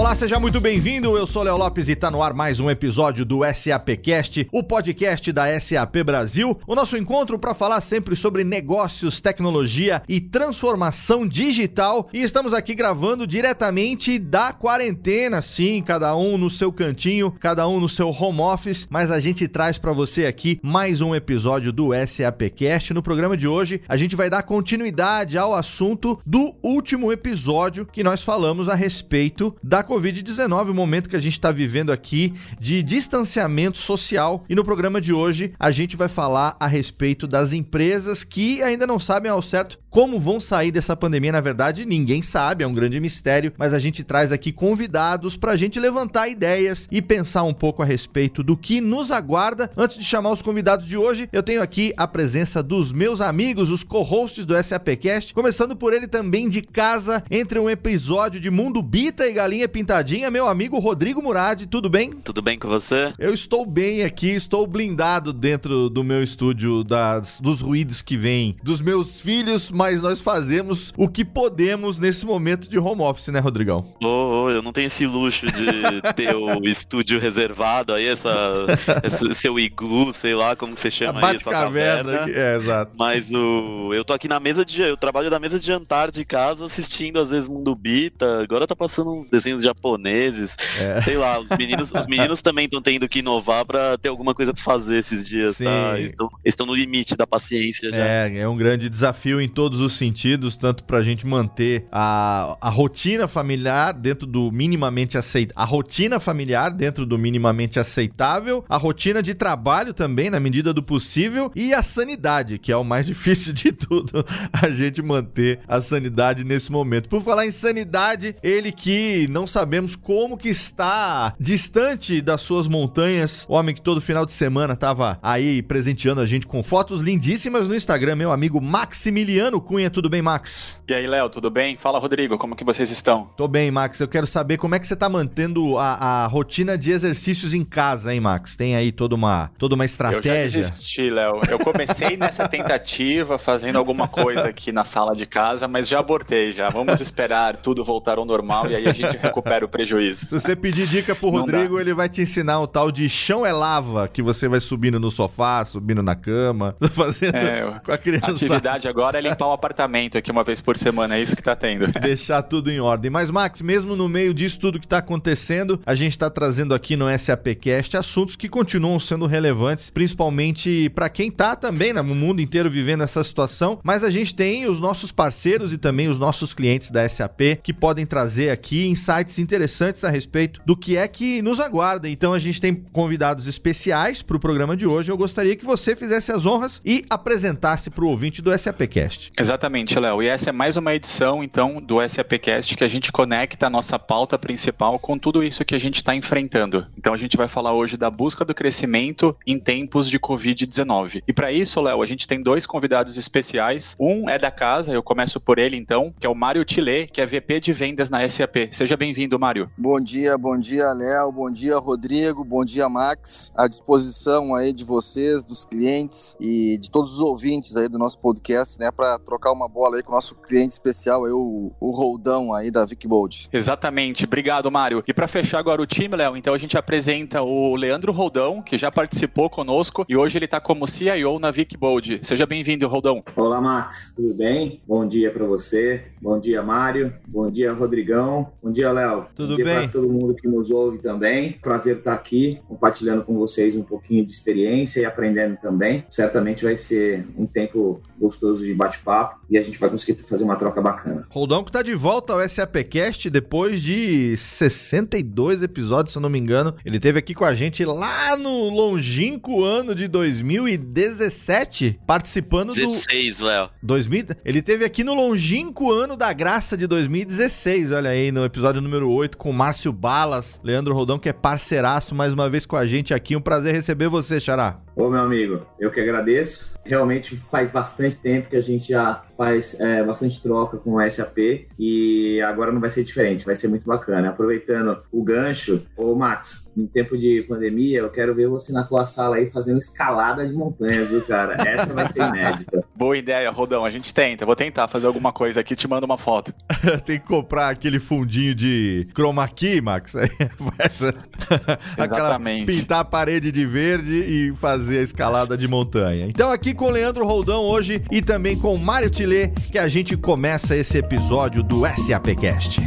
Olá, seja muito bem-vindo. Eu sou Léo Lopes e está no ar mais um episódio do SAPcast, o podcast da SAP Brasil. O nosso encontro para falar sempre sobre negócios, tecnologia e transformação digital. E estamos aqui gravando diretamente da quarentena, sim, cada um no seu cantinho, cada um no seu home office, mas a gente traz para você aqui mais um episódio do SAPcast. No programa de hoje, a gente vai dar continuidade ao assunto do último episódio que nós falamos a respeito da Covid-19, o momento que a gente está vivendo aqui de distanciamento social. E no programa de hoje a gente vai falar a respeito das empresas que ainda não sabem ao certo como vão sair dessa pandemia. Na verdade, ninguém sabe, é um grande mistério, mas a gente traz aqui convidados para a gente levantar ideias e pensar um pouco a respeito do que nos aguarda. Antes de chamar os convidados de hoje, eu tenho aqui a presença dos meus amigos, os co-hosts do SAPcast, começando por ele também de casa, entre um episódio de Mundo Bita e Galinha Pintada Pintadinha, meu amigo Rodrigo Murad, tudo bem? Tudo bem com você? Eu estou bem aqui, estou blindado dentro do meu estúdio das, dos ruídos que vêm dos meus filhos, mas nós fazemos o que podemos nesse momento de home office, né, Rodrigão? Oh, oh eu não tenho esse luxo de ter o estúdio reservado aí, essa, esse seu iglu, sei lá como você chama aí, essa caverna. É, exato. Mas o, eu tô aqui na mesa de, eu trabalho na mesa de jantar de casa, assistindo às vezes Mundo Bita, agora tá passando uns desenhos japoneses, é. sei lá, os meninos, os meninos também estão tendo que inovar para ter alguma coisa para fazer esses dias, tá? Estão, estão no limite da paciência já. É, é um grande desafio em todos os sentidos, tanto pra gente manter a, a rotina familiar dentro do minimamente aceitável, a rotina familiar dentro do minimamente aceitável, a rotina de trabalho também, na medida do possível, e a sanidade, que é o mais difícil de tudo, a gente manter a sanidade nesse momento. Por falar em sanidade, ele que não sabe sabemos como que está distante das suas montanhas. O homem que todo final de semana tava aí presenteando a gente com fotos lindíssimas no Instagram, meu amigo Maximiliano Cunha. Tudo bem, Max? E aí, Léo, tudo bem? Fala, Rodrigo, como que vocês estão? Tô bem, Max. Eu quero saber como é que você tá mantendo a, a rotina de exercícios em casa, hein, Max? Tem aí toda uma, toda uma estratégia? Eu já desisti, Léo. Eu comecei nessa tentativa, fazendo alguma coisa aqui na sala de casa, mas já abortei já. Vamos esperar tudo voltar ao normal e aí a gente recupera recupera o prejuízo. Se você pedir dica pro Rodrigo, ele vai te ensinar o tal de chão é lava, que você vai subindo no sofá, subindo na cama, fazendo é, com a criança. A atividade agora é limpar o apartamento aqui uma vez por semana, é isso que tá tendo. Deixar tudo em ordem. Mas, Max, mesmo no meio disso tudo que tá acontecendo, a gente tá trazendo aqui no SAPcast assuntos que continuam sendo relevantes, principalmente para quem tá também no mundo inteiro vivendo essa situação, mas a gente tem os nossos parceiros e também os nossos clientes da SAP que podem trazer aqui insights interessantes a respeito do que é que nos aguarda. Então a gente tem convidados especiais para o programa de hoje. Eu gostaria que você fizesse as honras e apresentasse para o ouvinte do SAPcast. Exatamente, Léo. E essa é mais uma edição, então, do SAPcast que a gente conecta a nossa pauta principal com tudo isso que a gente está enfrentando. Então a gente vai falar hoje da busca do crescimento em tempos de Covid-19. E para isso, Léo, a gente tem dois convidados especiais. Um é da casa, eu começo por ele então, que é o Mário Tillet, que é VP de vendas na SAP. Seja bem-vindo bem-vindo, Mário. Bom dia, bom dia, Léo, bom dia, Rodrigo, bom dia, Max. À disposição aí de vocês, dos clientes e de todos os ouvintes aí do nosso podcast, né, para trocar uma bola aí com o nosso cliente especial, aí, o, o Roldão aí da Vic Bold. Exatamente, obrigado, Mário. E para fechar agora o time, Léo, então a gente apresenta o Leandro Roldão, que já participou conosco e hoje ele está como CIO na Vic Bold. Seja bem-vindo, Roldão. Olá, Max, tudo bem? Bom dia para você, bom dia, Mário, bom dia, Rodrigão, bom dia, Léo. Tudo bem? Para todo mundo que nos ouve também. Prazer estar aqui compartilhando com vocês um pouquinho de experiência e aprendendo também. Certamente vai ser um tempo gostoso de bate-papo e a gente vai conseguir fazer uma troca bacana. Roldão que tá de volta ao SAPcast depois de 62 episódios, se eu não me engano. Ele teve aqui com a gente lá no longínquo ano de 2017, participando 16, do 16, Léo. 2000, ele teve aqui no longínquo ano da graça de 2016, olha aí no episódio número número 8 com Márcio Balas, Leandro Rodão, que é parceiraço mais uma vez com a gente aqui. Um prazer receber você, Xará. Ô, meu amigo, eu que agradeço. Realmente faz bastante tempo que a gente já faz é, bastante troca com o SAP e agora não vai ser diferente, vai ser muito bacana. Aproveitando o gancho, ô Max, em tempo de pandemia, eu quero ver você na tua sala aí fazendo escalada de montanhas, viu, cara? Essa vai ser inédita. Boa ideia, Rodão, a gente tenta. Vou tentar fazer alguma coisa aqui, te mando uma foto. Tem que comprar aquele fundinho de chroma key, Max. Exatamente. pintar a parede de verde e fazer a escalada de montanha. Então aqui com o Leandro Roldão hoje e também com o Mário Tilê, que a gente começa esse episódio do SAPcast.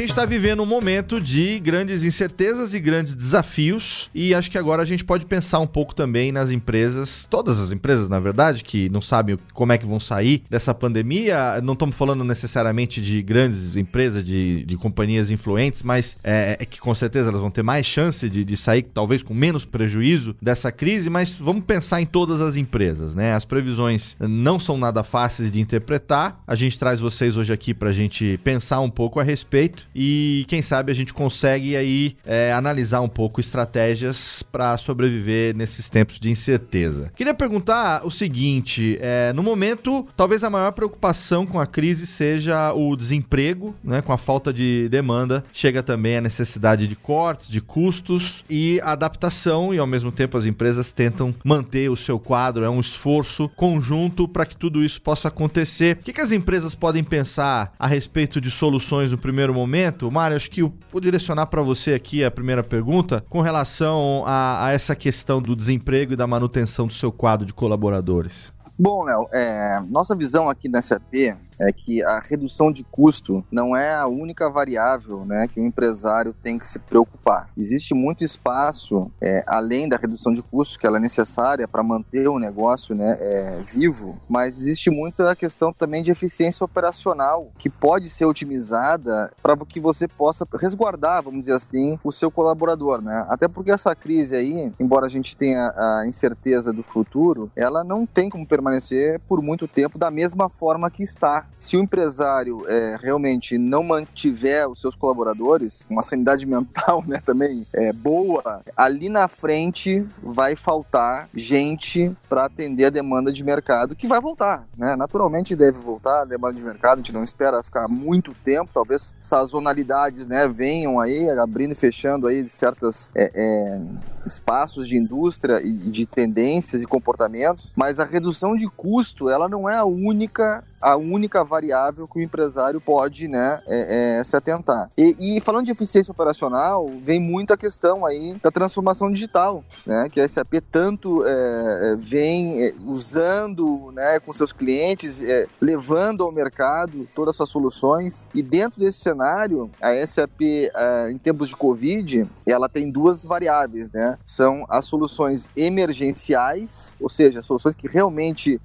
Gente está vivendo um momento de grandes incertezas e grandes desafios, e acho que agora a gente pode pensar um pouco também nas empresas, todas as empresas, na verdade, que não sabem como é que vão sair dessa pandemia. Não estamos falando necessariamente de grandes empresas, de, de companhias influentes, mas é, é, que com certeza elas vão ter mais chance de, de sair, talvez com menos prejuízo dessa crise. Mas vamos pensar em todas as empresas, né? As previsões não são nada fáceis de interpretar. A gente traz vocês hoje aqui para a gente pensar um pouco a respeito respeito e quem sabe a gente consegue aí é, analisar um pouco estratégias para sobreviver nesses tempos de incerteza. Queria perguntar o seguinte: é, no momento, talvez a maior preocupação com a crise seja o desemprego, né? Com a falta de demanda, chega também a necessidade de cortes, de custos e adaptação, e ao mesmo tempo as empresas tentam manter o seu quadro. É um esforço conjunto para que tudo isso possa acontecer. O que, que as empresas podem pensar a respeito de soluções no primeiro momento, Mário, acho que eu vou direcionar para você aqui a primeira pergunta com relação a, a essa questão do desemprego e da manutenção do seu quadro de colaboradores. Bom, Léo, é, nossa visão aqui na SAP é que a redução de custo não é a única variável né, que o empresário tem que se preocupar. Existe muito espaço, é, além da redução de custo, que ela é necessária para manter o negócio né, é, vivo, mas existe muita questão também de eficiência operacional que pode ser otimizada para que você possa resguardar, vamos dizer assim, o seu colaborador. Né? Até porque essa crise aí, embora a gente tenha a incerteza do futuro, ela não tem como permanecer por muito tempo da mesma forma que está se o empresário é, realmente não mantiver os seus colaboradores, uma sanidade mental né, também é, boa, ali na frente vai faltar gente para atender a demanda de mercado que vai voltar. Né? Naturalmente deve voltar a demanda de mercado, a gente não espera ficar muito tempo, talvez sazonalidades né, venham aí, abrindo e fechando aí certas é, é, espaços de indústria e de tendências e comportamentos, mas a redução de custo ela não é a única a única variável que o empresário pode né, é, é, se atentar. E, e, falando de eficiência operacional, vem muito a questão aí da transformação digital, né, que a SAP tanto é, é vem é, usando né, com seus clientes, é, levando ao mercado todas as suas soluções. E dentro desse cenário, a SAP, em tempos de Covid, ela tem duas variáveis, né? São as soluções emergenciais, ou seja, soluções que realmente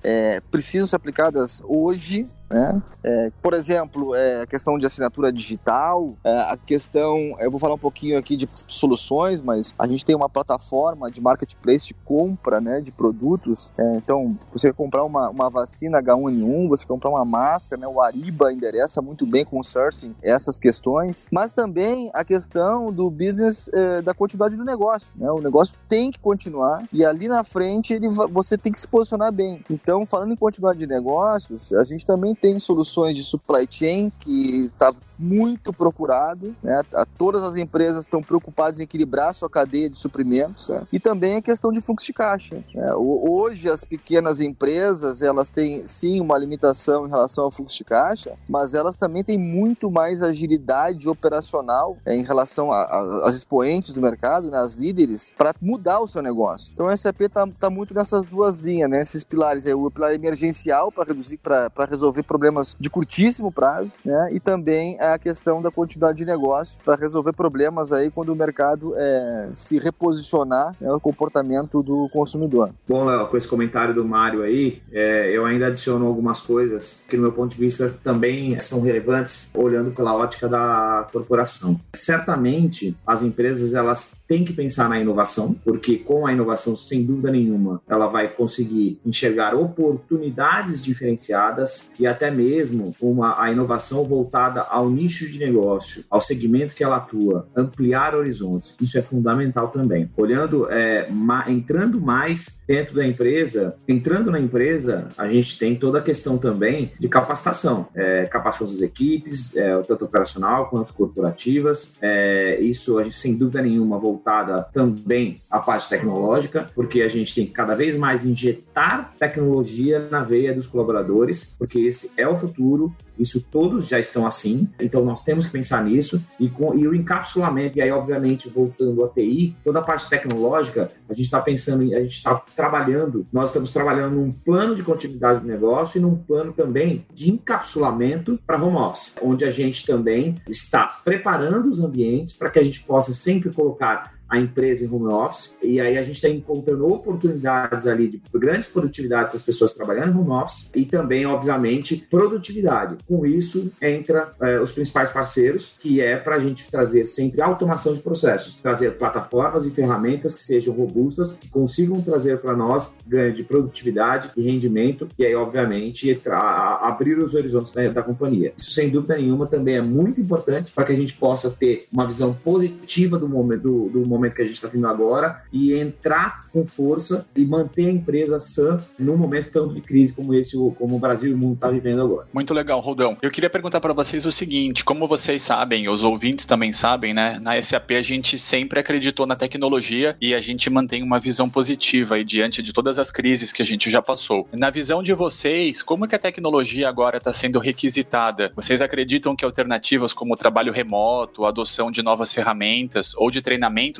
precisam ser aplicadas hoje hoje né? É, por exemplo, é, a questão de assinatura digital, é, a questão, eu vou falar um pouquinho aqui de soluções, mas a gente tem uma plataforma de marketplace de compra né, de produtos. É, então, você comprar uma, uma vacina H1N1, você comprar uma máscara, né, o Ariba endereça muito bem com o sourcing essas questões, mas também a questão do business, é, da continuidade do negócio. Né? O negócio tem que continuar e ali na frente ele, você tem que se posicionar bem. Então, falando em continuidade de negócios, a gente também tem soluções de supply chain que está muito procurado, né? Todas as empresas estão preocupadas em equilibrar sua cadeia de suprimentos né? e também a questão de fluxo de caixa. Né? Hoje as pequenas empresas elas têm sim uma limitação em relação ao fluxo de caixa, mas elas também têm muito mais agilidade operacional é, em relação às expoentes do mercado, né? líderes, para mudar o seu negócio. Então a SAP está tá muito nessas duas linhas, né? esses pilares, é o pilar emergencial para reduzir, para resolver problemas de curtíssimo prazo, né? E também a questão da continuidade de negócio para resolver problemas aí quando o mercado é, se reposicionar né, o comportamento do consumidor. Bom, Léo, com esse comentário do Mário aí, é, eu ainda adiciono algumas coisas que, no meu ponto de vista, também são relevantes olhando pela ótica da corporação. Certamente, as empresas elas têm que pensar na inovação, porque com a inovação, sem dúvida nenhuma, ela vai conseguir enxergar oportunidades diferenciadas e até mesmo uma a inovação voltada ao nicho de negócio, ao segmento que ela atua, ampliar horizontes. Isso é fundamental também. Olhando, é, ma, entrando mais dentro da empresa, entrando na empresa, a gente tem toda a questão também de capacitação, é, capacitação das equipes, é, tanto operacional quanto corporativas. É, isso a gente sem dúvida nenhuma voltada também à parte tecnológica, porque a gente tem que cada vez mais injetar tecnologia na veia dos colaboradores, porque esse é o futuro isso todos já estão assim, então nós temos que pensar nisso. E, com, e o encapsulamento, e aí, obviamente, voltando à TI, toda a parte tecnológica, a gente está pensando, a gente está trabalhando, nós estamos trabalhando num plano de continuidade do negócio e num plano também de encapsulamento para home office, onde a gente também está preparando os ambientes para que a gente possa sempre colocar a empresa em home office, e aí a gente está encontrando oportunidades ali de grandes produtividades para as pessoas trabalhando em home office e também, obviamente, produtividade. Com isso, entra é, os principais parceiros, que é para a gente trazer sempre automação de processos, trazer plataformas e ferramentas que sejam robustas, que consigam trazer para nós ganho de produtividade e rendimento, e aí, obviamente, abrir os horizontes da, da companhia. Isso, sem dúvida nenhuma, também é muito importante para que a gente possa ter uma visão positiva do momento, do, do momento que a gente está vindo agora e entrar com força e manter a empresa sã num momento tanto de crise como esse, como o Brasil e o mundo está vivendo agora. Muito legal, Rodão. Eu queria perguntar para vocês o seguinte: como vocês sabem, os ouvintes também sabem, né? Na SAP a gente sempre acreditou na tecnologia e a gente mantém uma visão positiva diante de todas as crises que a gente já passou. Na visão de vocês, como que a tecnologia agora está sendo requisitada? Vocês acreditam que alternativas como o trabalho remoto, a adoção de novas ferramentas ou de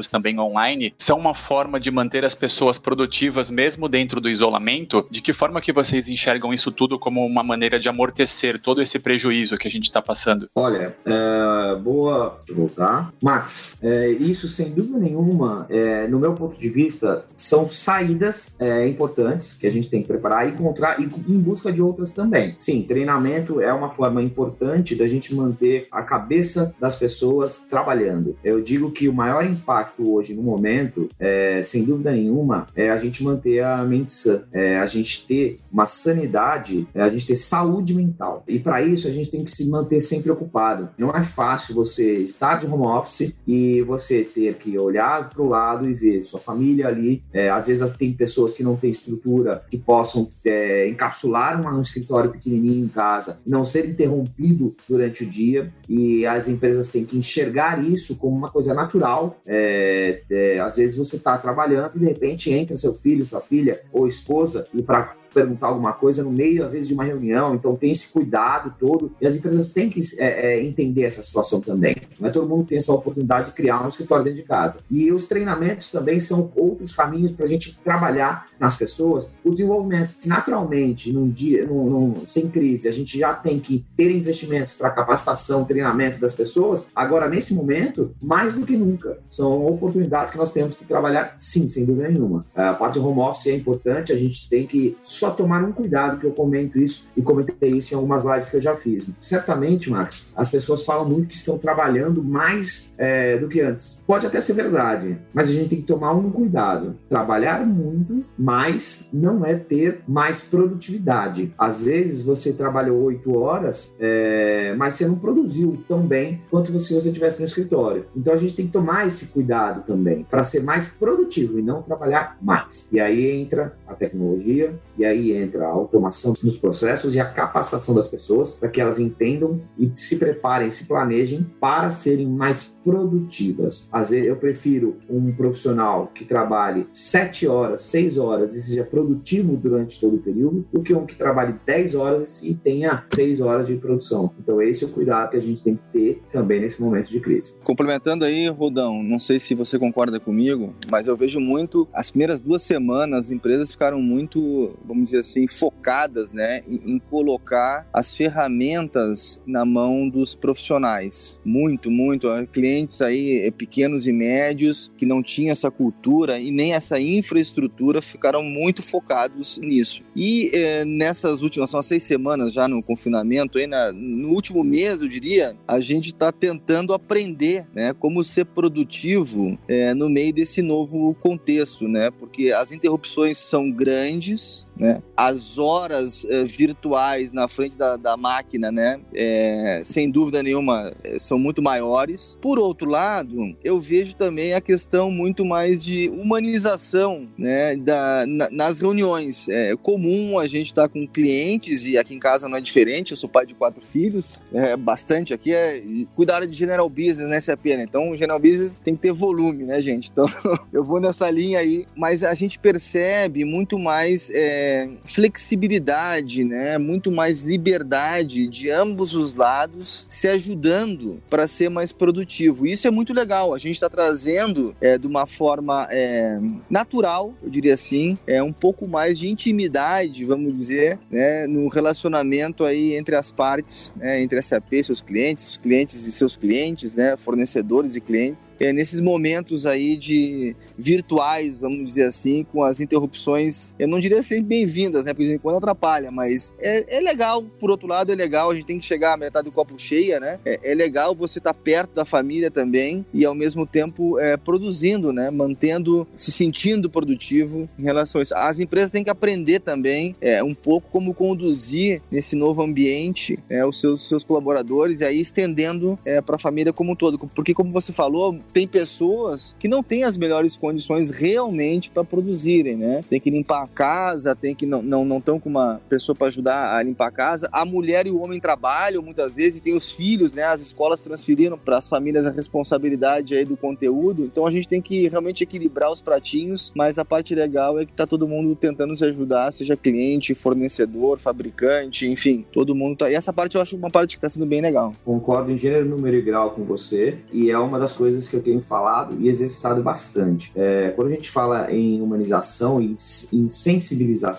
também online, são uma forma de manter as pessoas produtivas mesmo dentro do isolamento? De que forma que vocês enxergam isso tudo como uma maneira de amortecer todo esse prejuízo que a gente está passando? Olha, é, boa voltar. Max, é, isso sem dúvida nenhuma, é, no meu ponto de vista, são saídas é, importantes que a gente tem que preparar e encontrar e em busca de outras também. Sim, treinamento é uma forma importante da gente manter a cabeça das pessoas trabalhando. Eu digo que o maior impacto impacto hoje no momento, é, sem dúvida nenhuma, é a gente manter a mente sã, é a gente ter uma sanidade, é a gente ter saúde mental. E para isso a gente tem que se manter sempre ocupado. Não é fácil você estar de home office e você ter que olhar para o lado e ver sua família ali. É, às vezes tem pessoas que não têm estrutura que possam é, encapsular um escritório pequenininho em casa, não ser interrompido durante o dia. E as empresas têm que enxergar isso como uma coisa natural. É, é, é, às vezes você está trabalhando e de repente entra seu filho, sua filha ou esposa e para perguntar alguma coisa no meio, às vezes, de uma reunião. Então, tem esse cuidado todo. E as empresas têm que é, é, entender essa situação também. Não é todo mundo tem essa oportunidade de criar um escritório dentro de casa. E os treinamentos também são outros caminhos para a gente trabalhar nas pessoas o desenvolvimento. Naturalmente, num dia, num, num, sem crise, a gente já tem que ter investimentos para capacitação, treinamento das pessoas. Agora, nesse momento, mais do que nunca, são oportunidades que nós temos que trabalhar, sim, sem dúvida nenhuma. A parte home office é importante, a gente tem que só só tomar um cuidado, que eu comento isso e comentei isso em algumas lives que eu já fiz. Certamente, Max, as pessoas falam muito que estão trabalhando mais é, do que antes. Pode até ser verdade, mas a gente tem que tomar um cuidado. Trabalhar muito, mas não é ter mais produtividade. Às vezes você trabalhou oito horas, é, mas você não produziu tão bem quanto se você estivesse no escritório. Então a gente tem que tomar esse cuidado também para ser mais produtivo e não trabalhar mais. E aí entra a tecnologia, e aí aí entra a automação dos processos e a capacitação das pessoas para que elas entendam e se preparem, se planejem para serem mais produtivas. Às vezes eu prefiro um profissional que trabalhe sete horas, seis horas e seja produtivo durante todo o período do que um que trabalhe dez horas e tenha seis horas de produção. Então esse é o cuidado que a gente tem que ter também nesse momento de crise. Complementando aí, Rodão, não sei se você concorda comigo, mas eu vejo muito as primeiras duas semanas as empresas ficaram muito, vamos dizer assim, focadas né, em, em colocar as ferramentas na mão dos profissionais. Muito, muito. Clientes aí eh, pequenos e médios que não tinham essa cultura e nem essa infraestrutura ficaram muito focados nisso. E eh, nessas últimas, são seis semanas já no confinamento, aí na, no último mês, eu diria, a gente está tentando aprender né, como ser produtivo eh, no meio desse novo contexto, né? Porque as interrupções são grandes, né? As horas eh, virtuais na frente da, da máquina, né? É, sem dúvida nenhuma, eh, são muito maiores. Por outro lado, eu vejo também a questão muito mais de humanização, né? Da, na, nas reuniões. É comum a gente estar tá com clientes e aqui em casa não é diferente. Eu sou pai de quatro filhos, é bastante aqui é cuidar de general business, né, CAP, né? Então, general business tem que ter volume, né, gente? Então, eu vou nessa linha aí, mas a gente percebe muito mais é, flexibilidade, né? Muito mais liberdade de ambos os lados se ajudando para ser mais produtivo. Isso é muito legal. A gente está trazendo é, de uma forma é, natural, eu diria assim, é um pouco mais de intimidade, vamos dizer, né? No relacionamento aí entre as partes, né? entre a SAP, seus clientes, os clientes e seus clientes, né? Fornecedores e clientes. É, nesses momentos aí de virtuais, vamos dizer assim, com as interrupções, eu não diria sempre bem-vindas, né? Porque de vez em quando atrapalha, mas é, é legal, por outro lado, é legal, a gente tem que chegar à metade do copo cheia, né? É, é legal você estar tá perto da família também e ao mesmo tempo é, produzindo, né? Mantendo, se sentindo produtivo em relação a isso. As empresas têm que aprender também é, um pouco como conduzir nesse novo ambiente é, os seus, seus colaboradores e aí estendendo é, para a família como um todo. Porque, como você falou, tem pessoas que não têm as melhores condições realmente para produzirem, né? Tem que limpar a casa, tem que não não não estão com uma pessoa para ajudar a limpar a casa. A mulher e o homem trabalham muitas vezes e tem os filhos, né? As escolas transferiram para as famílias a responsabilidade aí do conteúdo. Então a gente tem que realmente equilibrar os pratinhos, mas a parte legal é que tá todo mundo tentando se ajudar, seja cliente, fornecedor, fabricante, enfim, todo mundo tá. E essa parte eu acho uma parte que tá sendo bem legal. Concordo em gênero, número e grau com você, e é uma das coisas que eu tenho falado e exercitado bastante. É, quando a gente fala em humanização e em sensibilização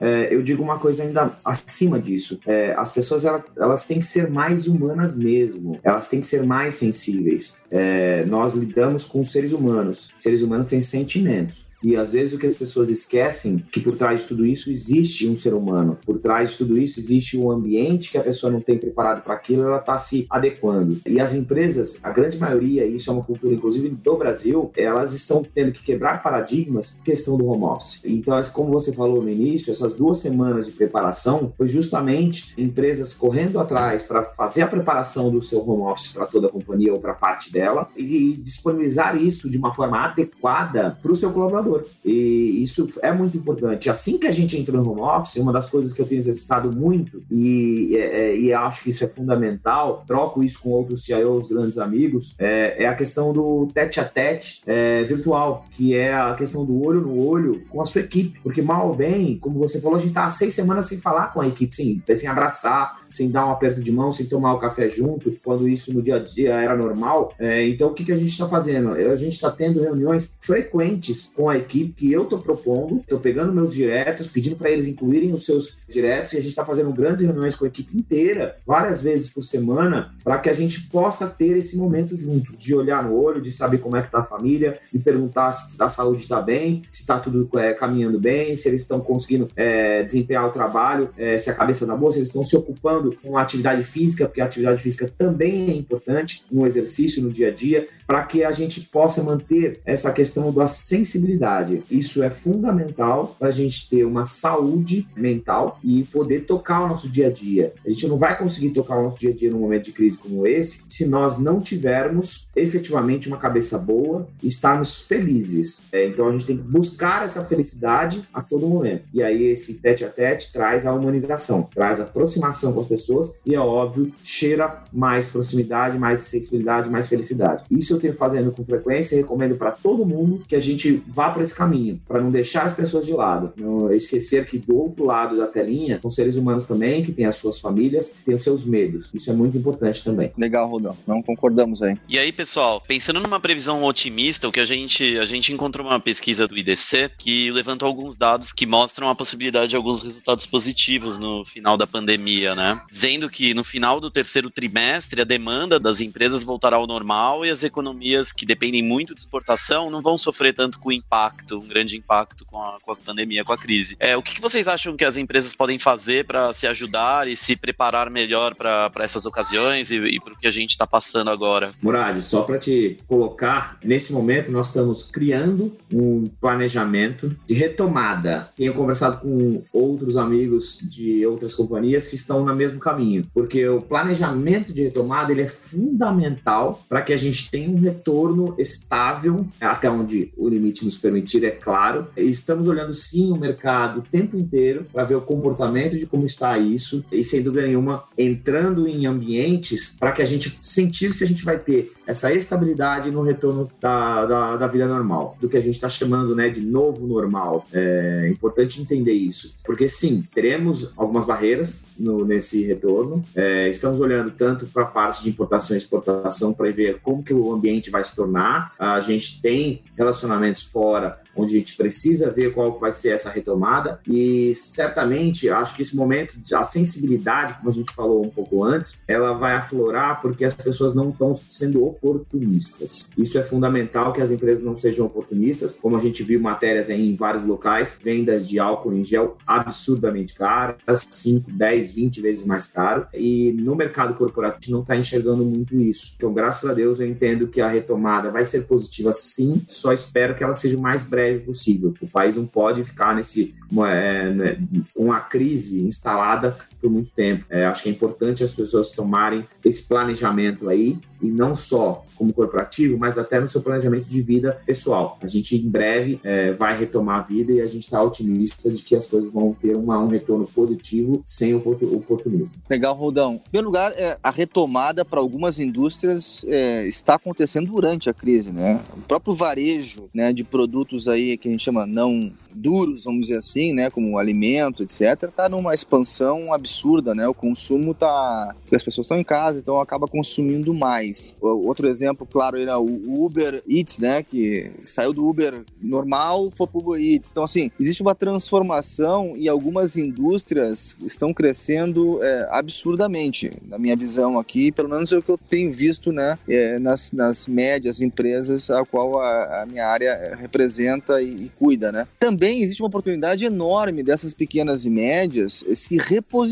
é, eu digo uma coisa ainda acima disso. É, as pessoas elas, elas, têm que ser mais humanas mesmo. Elas têm que ser mais sensíveis. É, nós lidamos com seres humanos. Seres humanos têm sentimentos. E às vezes o que as pessoas esquecem que por trás de tudo isso existe um ser humano. Por trás de tudo isso existe um ambiente que a pessoa não tem preparado para aquilo, ela está se adequando. E as empresas, a grande maioria, e isso é uma cultura inclusive do Brasil, elas estão tendo que quebrar paradigmas questão do home office. Então, como você falou no início, essas duas semanas de preparação foi justamente empresas correndo atrás para fazer a preparação do seu home office para toda a companhia ou para parte dela e disponibilizar isso de uma forma adequada para o seu colaborador e isso é muito importante. Assim que a gente entra no home office, uma das coisas que eu tenho exercitado muito e, é, é, e acho que isso é fundamental, troco isso com outros CIOs, grandes amigos, é, é a questão do tete a tete é, virtual, que é a questão do olho no olho com a sua equipe. Porque mal ou bem, como você falou, a gente está há seis semanas sem falar com a equipe, sem, sem abraçar, sem dar um aperto de mão, sem tomar o café junto, quando isso no dia a dia era normal. É, então, o que, que a gente está fazendo? A gente está tendo reuniões frequentes com a equipe que eu estou propondo, estou pegando meus diretos, pedindo para eles incluírem os seus diretos, e a gente está fazendo grandes reuniões com a equipe inteira, várias vezes por semana, para que a gente possa ter esse momento junto, de olhar no olho, de saber como é que está a família, de perguntar se a saúde está bem, se está tudo é, caminhando bem, se eles estão conseguindo é, desempenhar o trabalho, é, se a cabeça da boa, se eles estão se ocupando com a atividade física, porque a atividade física também é importante no exercício, no dia a dia, para que a gente possa manter essa questão da sensibilidade. Isso é fundamental para a gente ter uma saúde mental e poder tocar o nosso dia a dia. A gente não vai conseguir tocar o nosso dia a dia num momento de crise como esse se nós não tivermos efetivamente uma cabeça boa e estarmos felizes. É, então a gente tem que buscar essa felicidade a todo momento. E aí esse tete a tete traz a humanização, traz a aproximação com as pessoas e é óbvio, cheira mais proximidade, mais sensibilidade, mais felicidade. Isso eu tenho fazendo com frequência e recomendo para todo mundo que a gente vá por esse caminho, para não deixar as pessoas de lado. Não esquecer que do outro lado da telinha são seres humanos também, que têm as suas famílias, têm os seus medos. Isso é muito importante também. Legal, Rodão. Não concordamos aí. E aí, pessoal, pensando numa previsão otimista, o que a gente, a gente encontrou uma pesquisa do IDC que levantou alguns dados que mostram a possibilidade de alguns resultados positivos no final da pandemia, né? Dizendo que no final do terceiro trimestre a demanda das empresas voltará ao normal e as economias que dependem muito de exportação não vão sofrer tanto com o impacto, um grande impacto com a, com a pandemia, com a crise. É, o que, que vocês acham que as empresas podem fazer para se ajudar e se preparar melhor para essas ocasiões e, e para o que a gente está passando agora? Murad, só para te colocar, nesse momento nós estamos criando um planejamento de retomada. Tenho conversado com outros amigos de outras companhias que estão no mesmo caminho, porque o planejamento de retomada ele é fundamental para que a gente tenha um retorno estável até onde o limite nos permitir, é claro. Estamos olhando sim o mercado o tempo inteiro para ver o comportamento de como está isso e sem dúvida nenhuma entrando em ambientes para que a gente sentir se a gente vai ter essa estabilidade no retorno da, da, da vida normal, do que a gente está chamando né, de novo normal. É importante entender isso, porque sim, teremos algumas barreiras no, nesse retorno. É, estamos olhando tanto para a parte de importação e exportação para ver como que o ambiente vai se tornar. A gente tem relacionamentos fora agora onde a gente precisa ver qual vai ser essa retomada e certamente acho que esse momento, a sensibilidade, como a gente falou um pouco antes, ela vai aflorar porque as pessoas não estão sendo oportunistas. Isso é fundamental que as empresas não sejam oportunistas, como a gente viu matérias em vários locais, vendas de álcool em gel absurdamente caras, 5, 10, 20 vezes mais caro e no mercado corporativo não está enxergando muito isso. Então, graças a Deus, eu entendo que a retomada vai ser positiva sim, só espero que ela seja mais breve breve possível. O país não pode ficar nesse uma, é, né, uma crise instalada por muito tempo. É, acho que é importante as pessoas tomarem esse planejamento aí e não só como corporativo, mas até no seu planejamento de vida pessoal. A gente em breve é, vai retomar a vida e a gente está otimista de que as coisas vão ter uma, um retorno positivo sem o oportunismo. Legal, Rodão. Em primeiro lugar, é, a retomada para algumas indústrias é, está acontecendo durante a crise, né? O próprio varejo né, de produtos aí que a gente chama não duros, vamos dizer assim, né, como alimento, etc., está numa expansão absurda, né? O consumo tá, as pessoas estão em casa, então acaba consumindo mais. Outro exemplo, claro, era o Uber Eats, né, que saiu do Uber normal, foi pro Uber Eats. Então assim, existe uma transformação e algumas indústrias estão crescendo é, absurdamente, na minha visão aqui, pelo menos é o que eu tenho visto, né, é, nas, nas médias empresas a qual a, a minha área representa e, e cuida, né. Também existe uma oportunidade enorme dessas pequenas e médias se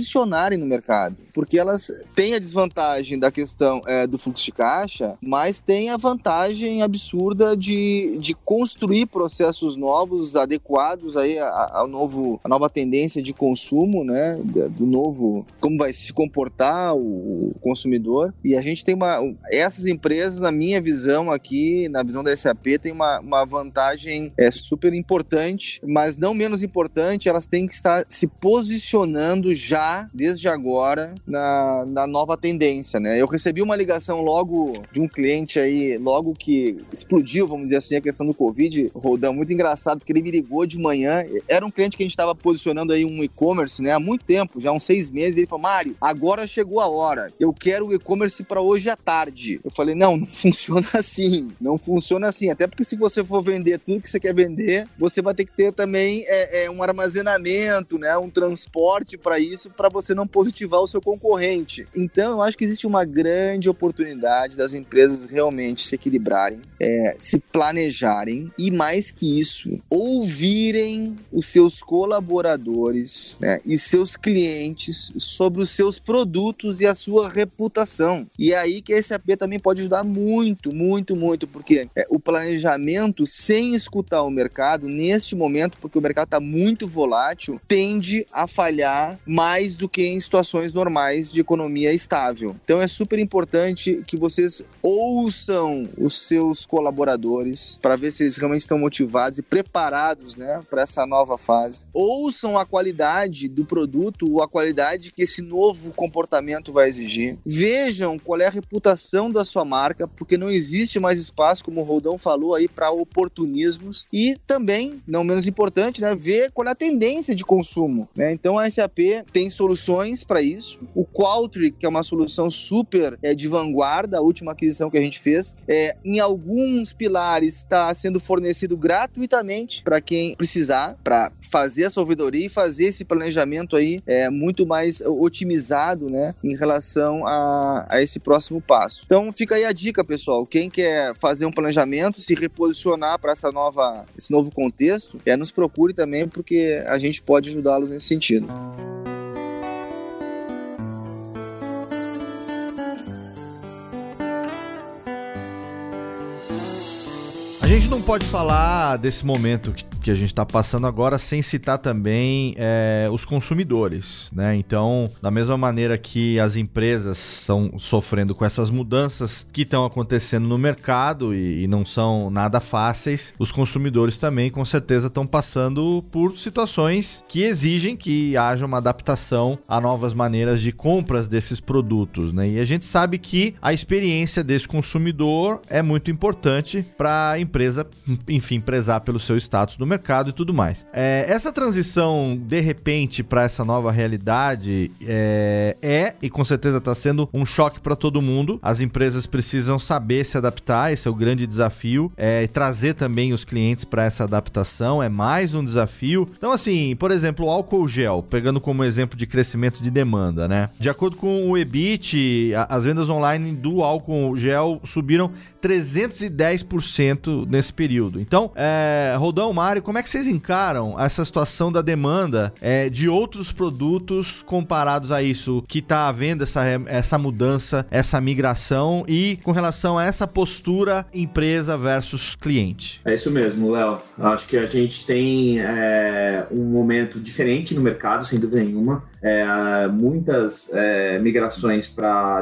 reposicionarem no mercado, porque elas têm a desvantagem da questão é, do fluxo de caixa, mas têm a vantagem absurda de, de construir processos novos, adequados aí ao novo, a nova tendência de consumo, né, do novo, como vai se comportar o consumidor. E a gente tem uma, essas empresas, na minha visão aqui, na visão da SAP, tem uma, uma vantagem é, super importante, mas não menos importante, elas têm que estar se posicionando já, desde agora, na, na nova tendência, né? Eu recebi uma ligação logo de um cliente aí, logo que explodiu, vamos dizer assim, a questão do Covid, Rodão, muito engraçado, porque ele me ligou de manhã, era um cliente que a gente estava posicionando aí um e-commerce, né, há muito tempo, já uns seis meses, ele falou, Mário, agora chegou a hora, eu quero o e-commerce para hoje à tarde. Eu falei, não, não funciona assim, não funciona assim, até porque se você for vender tudo que você quer vender, você vai ter que ter também é, é um armazenamento, né, um transporte para isso, para você não positivar o seu concorrente. Então, eu acho que existe uma grande oportunidade das empresas realmente se equilibrarem, é, se planejarem e, mais que isso, ouvirem os seus colaboradores né, e seus clientes sobre os seus produtos e a sua reputação. E é aí que a SAP também pode ajudar muito, muito, muito, porque é, o planejamento sem escutar o mercado, neste momento, porque o mercado está muito volátil, tende a falhar mais do que em situações normais de economia estável. Então é super importante que vocês ouçam os seus colaboradores para ver se eles realmente estão motivados e preparados né, para essa nova fase. Ouçam a qualidade do produto ou a qualidade que esse novo comportamento vai exigir. Vejam qual é a reputação da sua marca, porque não existe mais espaço, como o Roldão falou aí, para oportunismos. E também, não menos importante, né, ver qual é a tendência de consumo. Né? Então a SAP tem soluções para isso. O Qualtrics, que é uma solução super é, de vanguarda, a última aquisição que a gente fez, é, em alguns pilares está sendo fornecido gratuitamente para quem precisar, para fazer a ouvidoria e fazer esse planejamento aí é, muito mais otimizado né, em relação a, a esse próximo passo. Então fica aí a dica, pessoal. Quem quer fazer um planejamento, se reposicionar para essa nova, esse novo contexto, é, nos procure também, porque a gente pode ajudá-los nesse sentido. A gente não pode falar desse momento que que a gente está passando agora sem citar também é, os consumidores, né? Então, da mesma maneira que as empresas estão sofrendo com essas mudanças que estão acontecendo no mercado e, e, não são nada fáceis, os consumidores também com certeza estão passando por situações que exigem que haja uma adaptação a novas maneiras de compras desses produtos, né? E a gente sabe que a experiência desse consumidor é muito importante para a empresa, enfim, prezar pelo seu status no mercado mercado e tudo mais. É, essa transição, de repente, para essa nova realidade é, é e com certeza está sendo um choque para todo mundo. As empresas precisam saber se adaptar, esse é o grande desafio, é, e trazer também os clientes para essa adaptação é mais um desafio. Então, assim, por exemplo, o álcool gel, pegando como exemplo de crescimento de demanda, né? De acordo com o EBIT, as vendas online do álcool gel subiram 310% nesse período. Então, é, Rodão, Mário, como é que vocês encaram essa situação da demanda é, de outros produtos comparados a isso que está havendo essa, essa mudança, essa migração e com relação a essa postura empresa versus cliente? É isso mesmo, Léo. Acho que a gente tem é, um momento diferente no mercado, sem dúvida nenhuma. É, muitas é, migrações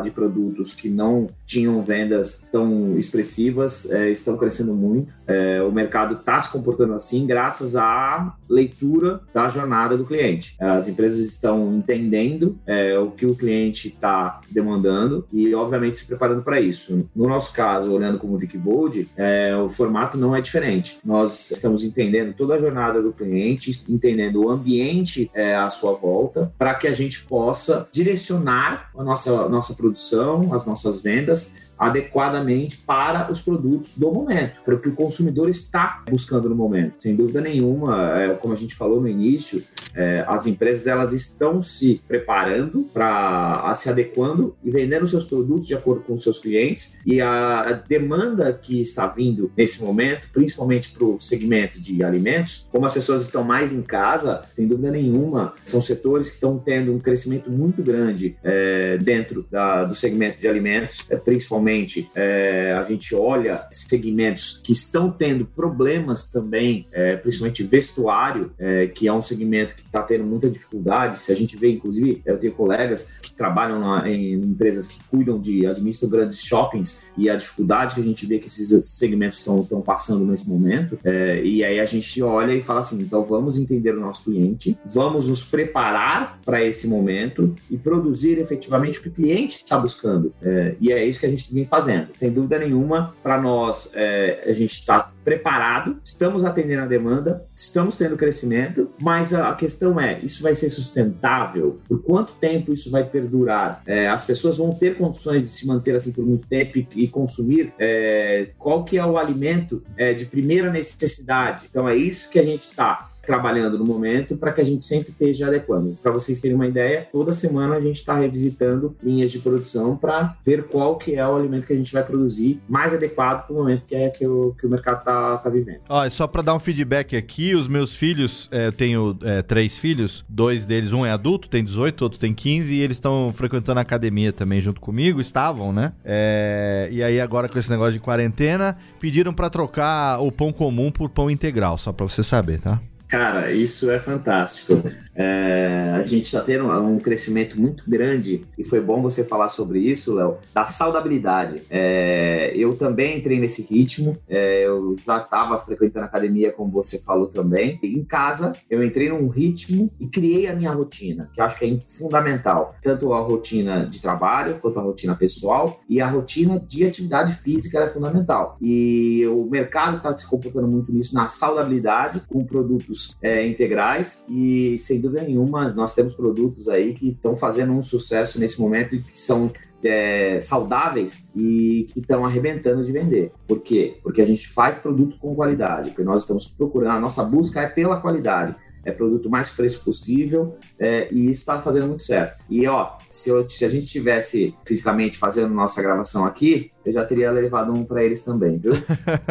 de produtos que não tinham vendas tão expressivas é, estão crescendo muito. É, o mercado está se comportando assim graças à leitura da jornada do cliente. As empresas estão entendendo é, o que o cliente está demandando e, obviamente, se preparando para isso. No nosso caso, olhando como Vicbold, é, o formato não é diferente. Nós estamos entendendo toda a jornada do cliente, entendendo o ambiente à sua volta para que a gente possa direcionar a nossa, nossa produção, as nossas vendas adequadamente para os produtos do momento, para o que o consumidor está buscando no momento. Sem dúvida nenhuma, é, como a gente falou no início, é, as empresas elas estão se preparando para se adequando e vendendo seus produtos de acordo com os seus clientes. E a demanda que está vindo nesse momento, principalmente para o segmento de alimentos, como as pessoas estão mais em casa, sem dúvida nenhuma, são setores que estão tendo um crescimento muito grande é, dentro da, do segmento de alimentos, é, principalmente é, a gente olha segmentos que estão tendo problemas também, é, principalmente vestuário, é, que é um segmento que está tendo muita dificuldade. Se a gente vê, inclusive, eu tenho colegas que trabalham na, em empresas que cuidam de, administram grandes shoppings e a dificuldade que a gente vê que esses segmentos estão passando nesse momento. É, e aí a gente olha e fala assim: então vamos entender o nosso cliente, vamos nos preparar para esse momento e produzir efetivamente o que o cliente está buscando. É, e é isso que a gente vem fazendo. Sem dúvida nenhuma, para nós, é, a gente está preparado, estamos atendendo a demanda, estamos tendo crescimento, mas a questão é: isso vai ser sustentável? Por quanto tempo isso vai perdurar? É, as pessoas vão ter condições de se manter assim por muito tempo e, e consumir? É, qual que é o alimento é, de primeira necessidade? Então é isso que a gente está trabalhando no momento para que a gente sempre esteja adequando. Para vocês terem uma ideia, toda semana a gente está revisitando linhas de produção para ver qual que é o alimento que a gente vai produzir mais adequado para o momento que é que o, que o mercado está tá vivendo. Ó, só para dar um feedback aqui, os meus filhos, é, eu tenho é, três filhos, dois deles, um é adulto, tem 18, outro tem 15, e eles estão frequentando a academia também junto comigo, estavam, né? É, e aí agora com esse negócio de quarentena, pediram para trocar o pão comum por pão integral, só para você saber, tá? Cara, isso é fantástico. É, a gente está tendo um crescimento muito grande e foi bom você falar sobre isso, Léo, da saudabilidade. É, eu também entrei nesse ritmo, é, eu já estava frequentando academia, como você falou também. E em casa, eu entrei num ritmo e criei a minha rotina, que acho que é fundamental. Tanto a rotina de trabalho, quanto a rotina pessoal e a rotina de atividade física é fundamental. E o mercado está se comportando muito nisso, na saudabilidade, com produtos é, integrais e sem dúvida nenhuma, nós temos produtos aí que estão fazendo um sucesso nesse momento e que são é, saudáveis e que estão arrebentando de vender. Por quê? Porque a gente faz produto com qualidade, porque nós estamos procurando, a nossa busca é pela qualidade é produto mais fresco possível é, e isso está fazendo muito certo. E ó, se, eu, se a gente tivesse fisicamente fazendo nossa gravação aqui, eu já teria levado um para eles também, viu?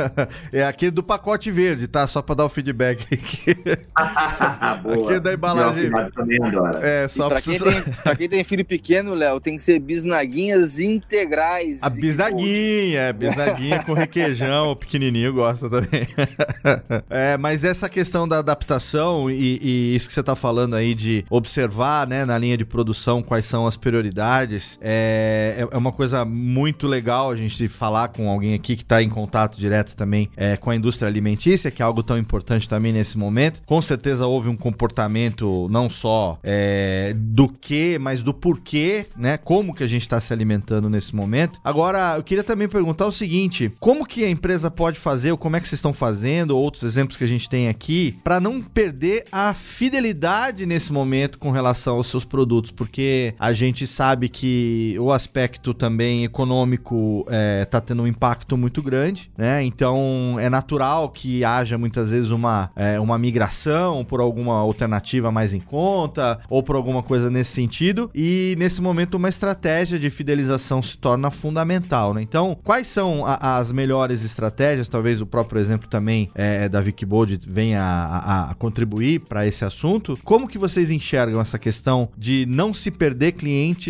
é aquele do pacote verde, tá? Só para dar o feedback aqui. Boa. Aquele da embalagem. também adora. É, só para quem, tem, pra quem tem filho pequeno, Léo, tem que ser bisnaguinhas integrais. A bisnaguinha, é, bisnaguinha com requeijão, pequenininho gosta também. é, mas essa questão da adaptação e, e, isso que você tá falando aí de observar, né, na linha de produção quais são as prioridades, é, é uma coisa muito legal a gente falar com alguém aqui que está em contato direto também é, com a indústria alimentícia, que é algo tão importante também nesse momento. Com certeza houve um comportamento não só é, do que, mas do porquê, né? Como que a gente está se alimentando nesse momento. Agora, eu queria também perguntar o seguinte: como que a empresa pode fazer, ou como é que vocês estão fazendo, outros exemplos que a gente tem aqui, para não perder a fidelidade nesse momento com relação aos seus produtos? Porque a gente sabe que o aspecto também econômico é, tá tendo um impacto muito grande, né? Então é natural que haja muitas vezes uma, é, uma migração por alguma alternativa mais em conta ou por alguma coisa nesse sentido. E nesse momento uma estratégia de fidelização se torna fundamental, né? Então, quais são a, as melhores estratégias? Talvez o próprio exemplo também é, da Wikibold venha a, a, a contribuir para esse assunto. Como que vocês enxergam essa questão de não se perder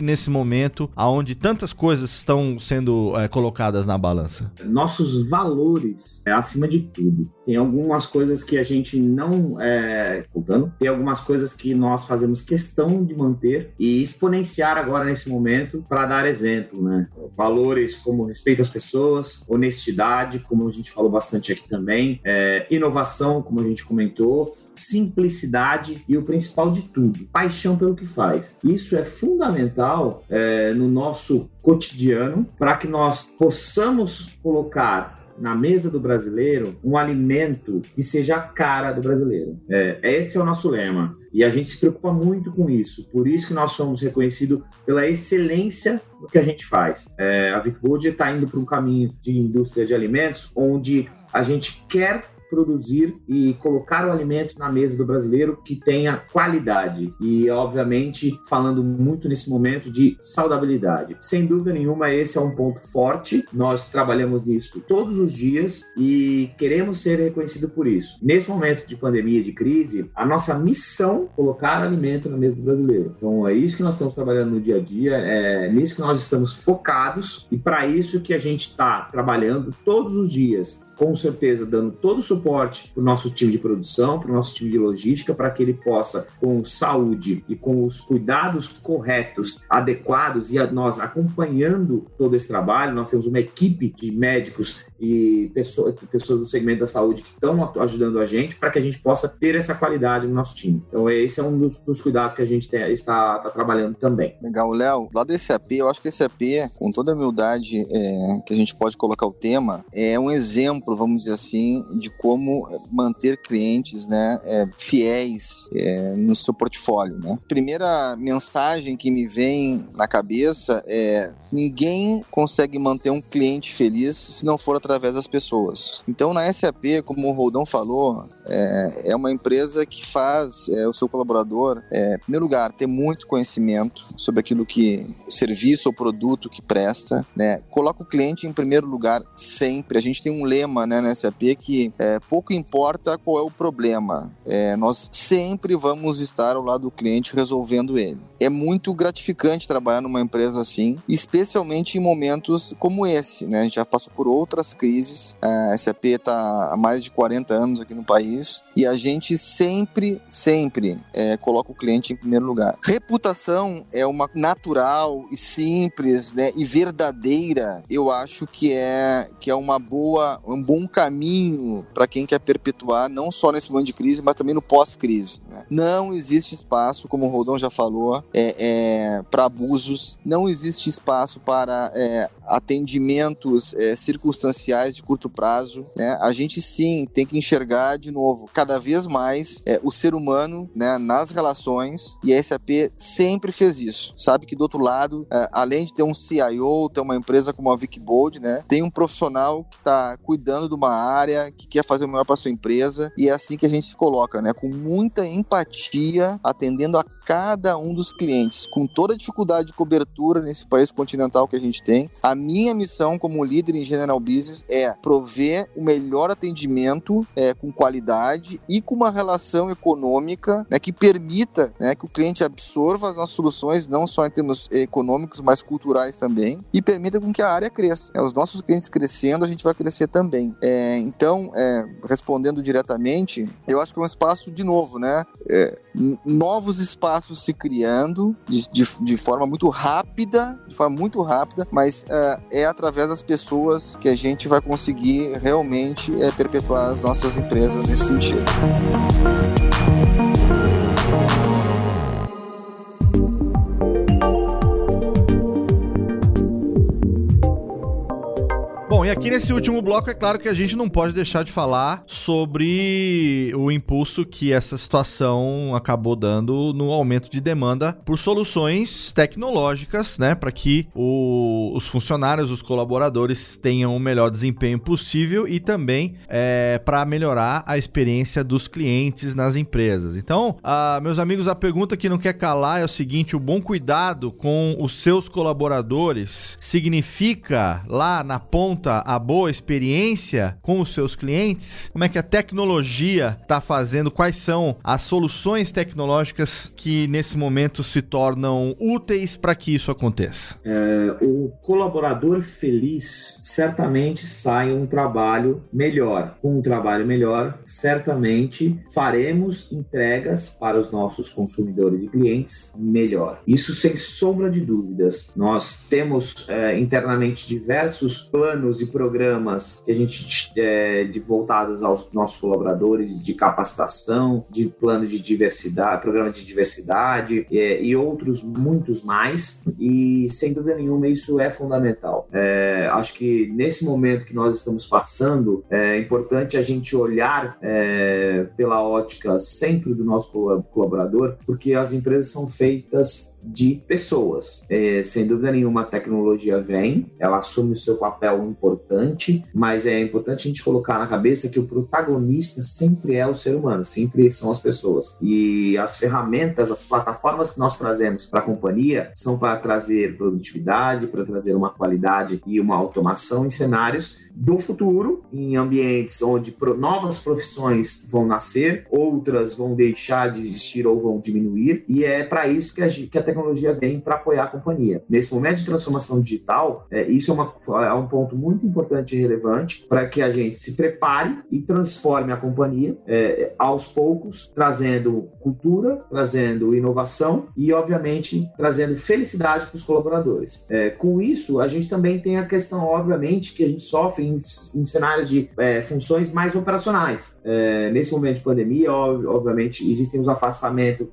nesse momento onde tantas coisas estão sendo é, colocadas na balança? Nossos valores é acima de tudo. Tem algumas coisas que a gente não é contando, tem algumas coisas que nós fazemos questão de manter e exponenciar agora nesse momento para dar exemplo, né? Valores como respeito às pessoas, honestidade, como a gente falou bastante aqui também, é, inovação, como a gente comentou, simplicidade e o principal de tudo, paixão pelo que faz. Isso é fundamental é, no nosso cotidiano para que nós possamos colocar na mesa do brasileiro um alimento que seja a cara do brasileiro. É, esse é o nosso lema. E a gente se preocupa muito com isso. Por isso que nós somos reconhecidos pela excelência do que a gente faz. É, a Vicbold está indo para um caminho de indústria de alimentos onde a gente quer produzir e colocar o alimento na mesa do brasileiro que tenha qualidade e, obviamente, falando muito nesse momento de saudabilidade. Sem dúvida nenhuma, esse é um ponto forte. Nós trabalhamos nisso todos os dias e queremos ser reconhecidos por isso. Nesse momento de pandemia, de crise, a nossa missão é colocar alimento na mesa do brasileiro. Então, é isso que nós estamos trabalhando no dia a dia, é nisso que nós estamos focados e para isso que a gente está trabalhando todos os dias com certeza dando todo o suporte para o nosso time de produção, para o nosso time de logística, para que ele possa, com saúde e com os cuidados corretos, adequados, e nós acompanhando todo esse trabalho, nós temos uma equipe de médicos e pessoas, pessoas do segmento da saúde que estão ajudando a gente para que a gente possa ter essa qualidade no nosso time. Então, esse é um dos, dos cuidados que a gente tem, está, está, trabalhando também. Legal, Léo. Lá do SAP, eu acho que esse SAP, com toda a humildade é, que a gente pode colocar o tema, é um exemplo, vamos dizer assim, de como manter clientes né, é, fiéis é, no seu portfólio. Né? Primeira mensagem que me vem na cabeça é: ninguém consegue manter um cliente feliz se não for através através das pessoas. Então, na SAP, como o Roldão falou, é, é uma empresa que faz é, o seu colaborador, é, em primeiro lugar, ter muito conhecimento sobre aquilo que serviço ou produto que presta, né? Coloca o cliente em primeiro lugar sempre. A gente tem um lema né, na SAP que é, pouco importa qual é o problema, é, nós sempre vamos estar ao lado do cliente resolvendo ele. É muito gratificante trabalhar numa empresa assim, especialmente em momentos como esse, né? A gente já passou por outras crises. A SAP está há mais de 40 anos aqui no país e a gente sempre, sempre é, coloca o cliente em primeiro lugar. Reputação é uma natural e simples né, e verdadeira, eu acho que é, que é uma boa, um bom caminho para quem quer perpetuar, não só nesse momento de crise, mas também no pós-crise. Né? Não existe espaço, como o Rodão já falou, é, é para abusos, não existe espaço para é, atendimentos é, circunstanciais de curto prazo. Né? A gente sim tem que enxergar de novo cada vez mais é, o ser humano né, nas relações e a SAP sempre fez isso. Sabe que do outro lado, é, além de ter um CIO, ter uma empresa como a Vicbold, né, tem um profissional que está cuidando de uma área, que quer fazer o melhor para sua empresa e é assim que a gente se coloca, né, com muita empatia, atendendo a cada um dos clientes, com toda a dificuldade de cobertura nesse país continental que a gente tem. A minha missão como líder em General Business é prover o melhor atendimento é, com qualidade e com uma relação econômica né, que permita né, que o cliente absorva as nossas soluções, não só em termos econômicos, mas culturais também, e permita com que a área cresça. É, os nossos clientes crescendo, a gente vai crescer também. É, então, é, respondendo diretamente, eu acho que é um espaço, de novo, né? É, novos espaços se criando de, de, de, forma muito rápida, de forma muito rápida, mas é, é através das pessoas que a gente vai conseguir realmente é, perpetuar as nossas empresas nesse sentido. Bom, e aqui nesse último bloco é claro que a gente não pode deixar de falar sobre o impulso que essa situação acabou dando no aumento de demanda por soluções tecnológicas, né, para que o, os funcionários, os colaboradores tenham o melhor desempenho possível e também é, para melhorar a experiência dos clientes nas empresas. Então, a, meus amigos, a pergunta que não quer calar é o seguinte: o bom cuidado com os seus colaboradores significa lá na ponta a boa experiência com os seus clientes? Como é que a tecnologia está fazendo? Quais são as soluções tecnológicas que nesse momento se tornam úteis para que isso aconteça? É, o colaborador feliz certamente sai um trabalho melhor. Com um trabalho melhor, certamente faremos entregas para os nossos consumidores e clientes melhor. Isso sem sombra de dúvidas. Nós temos é, internamente diversos planos e programas que a gente é, de voltados aos nossos colaboradores de capacitação, de plano de diversidade, programa de diversidade é, e outros muitos mais. E sem dúvida nenhuma isso é fundamental. É, acho que nesse momento que nós estamos passando é importante a gente olhar é, pela ótica sempre do nosso colaborador, porque as empresas são feitas de pessoas. É, sem dúvida nenhuma, a tecnologia vem, ela assume o seu papel importante, mas é importante a gente colocar na cabeça que o protagonista sempre é o ser humano, sempre são as pessoas. E as ferramentas, as plataformas que nós trazemos para a companhia são para trazer produtividade, para trazer uma qualidade e uma automação em cenários do futuro, em ambientes onde novas profissões vão nascer, outras vão deixar de existir ou vão diminuir, e é para isso que a, que a tecnologia vem para apoiar a companhia. Nesse momento de transformação digital, é, isso é, uma, é um ponto muito importante e relevante para que a gente se prepare e transforme a companhia é, aos poucos, trazendo cultura, trazendo inovação e, obviamente, trazendo felicidade para os colaboradores. É, com isso, a gente também tem a questão, obviamente, que a gente sofre em, em cenários de é, funções mais operacionais. É, nesse momento de pandemia, obviamente, existem os afastamentos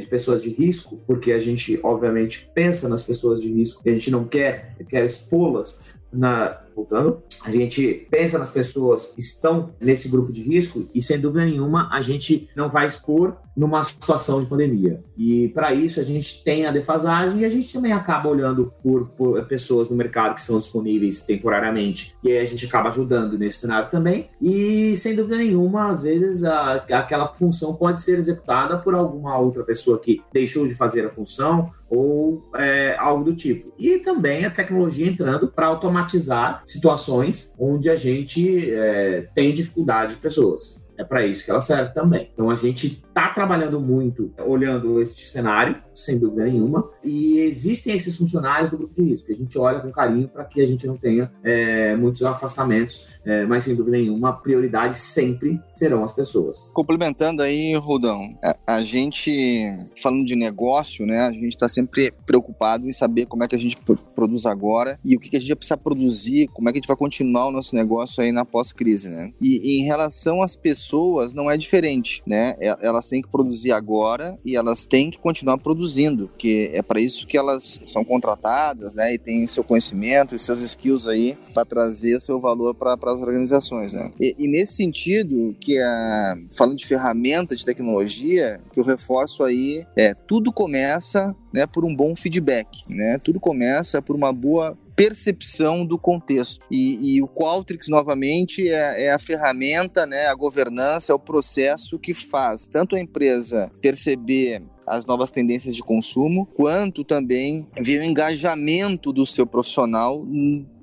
de pessoas de risco, porque a gente, obviamente, pensa nas pessoas de risco e a gente não quer, quer expô-las na, voltando, a gente pensa nas pessoas que estão nesse grupo de risco e, sem dúvida nenhuma, a gente não vai expor numa situação de pandemia. E, para isso, a gente tem a defasagem e a gente também acaba olhando por, por, pessoas no mercado que são disponíveis temporariamente. E aí a gente acaba ajudando nesse cenário também. E, sem dúvida nenhuma, às vezes, a, aquela função pode ser executada por alguma outra pessoa que deixou de fazer a função ou é, algo do tipo. E também a tecnologia entrando para automatizar situações onde a gente é, tem dificuldade de pessoas. É para isso que ela serve também. Então a gente está trabalhando muito olhando este cenário, sem dúvida nenhuma, e existem esses funcionários do grupo de risco, que a gente olha com carinho para que a gente não tenha é, muitos afastamentos, é, mas sem dúvida nenhuma, a prioridade sempre serão as pessoas. Complementando aí, Rodão, a, a gente, falando de negócio, né, a gente está sempre preocupado em saber como é que a gente produz agora e o que, que a gente precisa produzir, como é que a gente vai continuar o nosso negócio aí na pós-crise, né? E, e em relação às pessoas, não é diferente, né? Elas têm que produzir agora e elas têm que continuar produzindo, porque é para isso que elas são contratadas, né? E têm seu conhecimento e seus skills aí para trazer o seu valor para as organizações, né? E, e, nesse sentido, que a, falando de ferramenta de tecnologia, que eu reforço aí, é tudo começa né, por um bom feedback, né? Tudo começa por uma boa percepção do contexto. E, e o Qualtrics, novamente, é, é, a ferramenta, né, a governança, é o processo que faz tanto a empresa perceber as novas tendências de consumo, quanto também ver o engajamento do seu profissional